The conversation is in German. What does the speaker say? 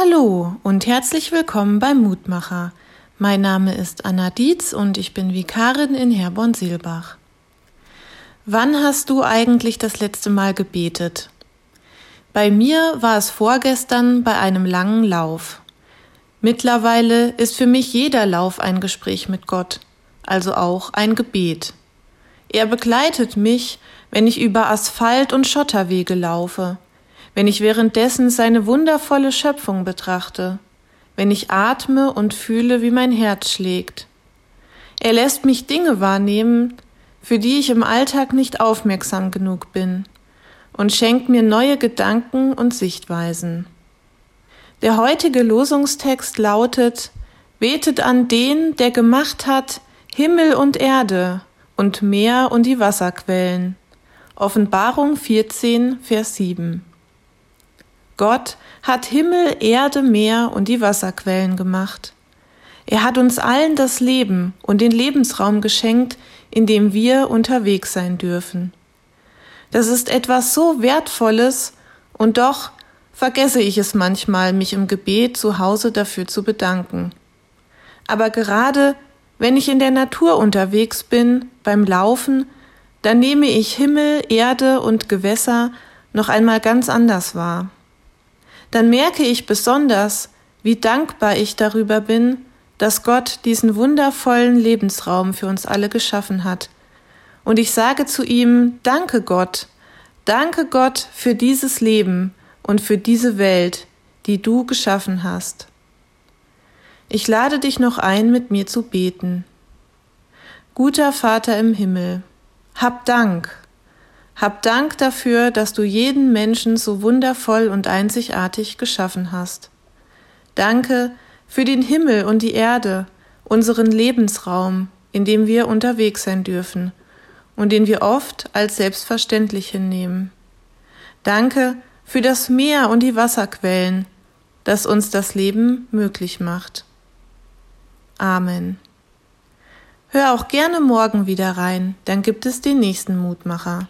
Hallo und herzlich willkommen beim Mutmacher. Mein Name ist Anna Dietz und ich bin Vikarin in Herborn-Seelbach. Wann hast du eigentlich das letzte Mal gebetet? Bei mir war es vorgestern bei einem langen Lauf. Mittlerweile ist für mich jeder Lauf ein Gespräch mit Gott, also auch ein Gebet. Er begleitet mich, wenn ich über Asphalt und Schotterwege laufe, wenn ich währenddessen seine wundervolle Schöpfung betrachte, wenn ich atme und fühle, wie mein Herz schlägt. Er lässt mich Dinge wahrnehmen, für die ich im Alltag nicht aufmerksam genug bin, und schenkt mir neue Gedanken und Sichtweisen. Der heutige Losungstext lautet Betet an den, der gemacht hat Himmel und Erde und Meer und die Wasserquellen. Offenbarung 14, Vers 7. Gott hat Himmel, Erde, Meer und die Wasserquellen gemacht. Er hat uns allen das Leben und den Lebensraum geschenkt, in dem wir unterwegs sein dürfen. Das ist etwas so Wertvolles, und doch vergesse ich es manchmal, mich im Gebet zu Hause dafür zu bedanken. Aber gerade wenn ich in der Natur unterwegs bin, beim Laufen, dann nehme ich Himmel, Erde und Gewässer noch einmal ganz anders wahr dann merke ich besonders, wie dankbar ich darüber bin, dass Gott diesen wundervollen Lebensraum für uns alle geschaffen hat. Und ich sage zu ihm, danke Gott, danke Gott für dieses Leben und für diese Welt, die du geschaffen hast. Ich lade dich noch ein, mit mir zu beten. Guter Vater im Himmel, hab Dank hab Dank dafür, dass du jeden Menschen so wundervoll und einzigartig geschaffen hast. Danke für den Himmel und die Erde, unseren Lebensraum, in dem wir unterwegs sein dürfen und den wir oft als selbstverständlich hinnehmen. Danke für das Meer und die Wasserquellen, das uns das Leben möglich macht. Amen. Hör auch gerne morgen wieder rein, dann gibt es den nächsten Mutmacher.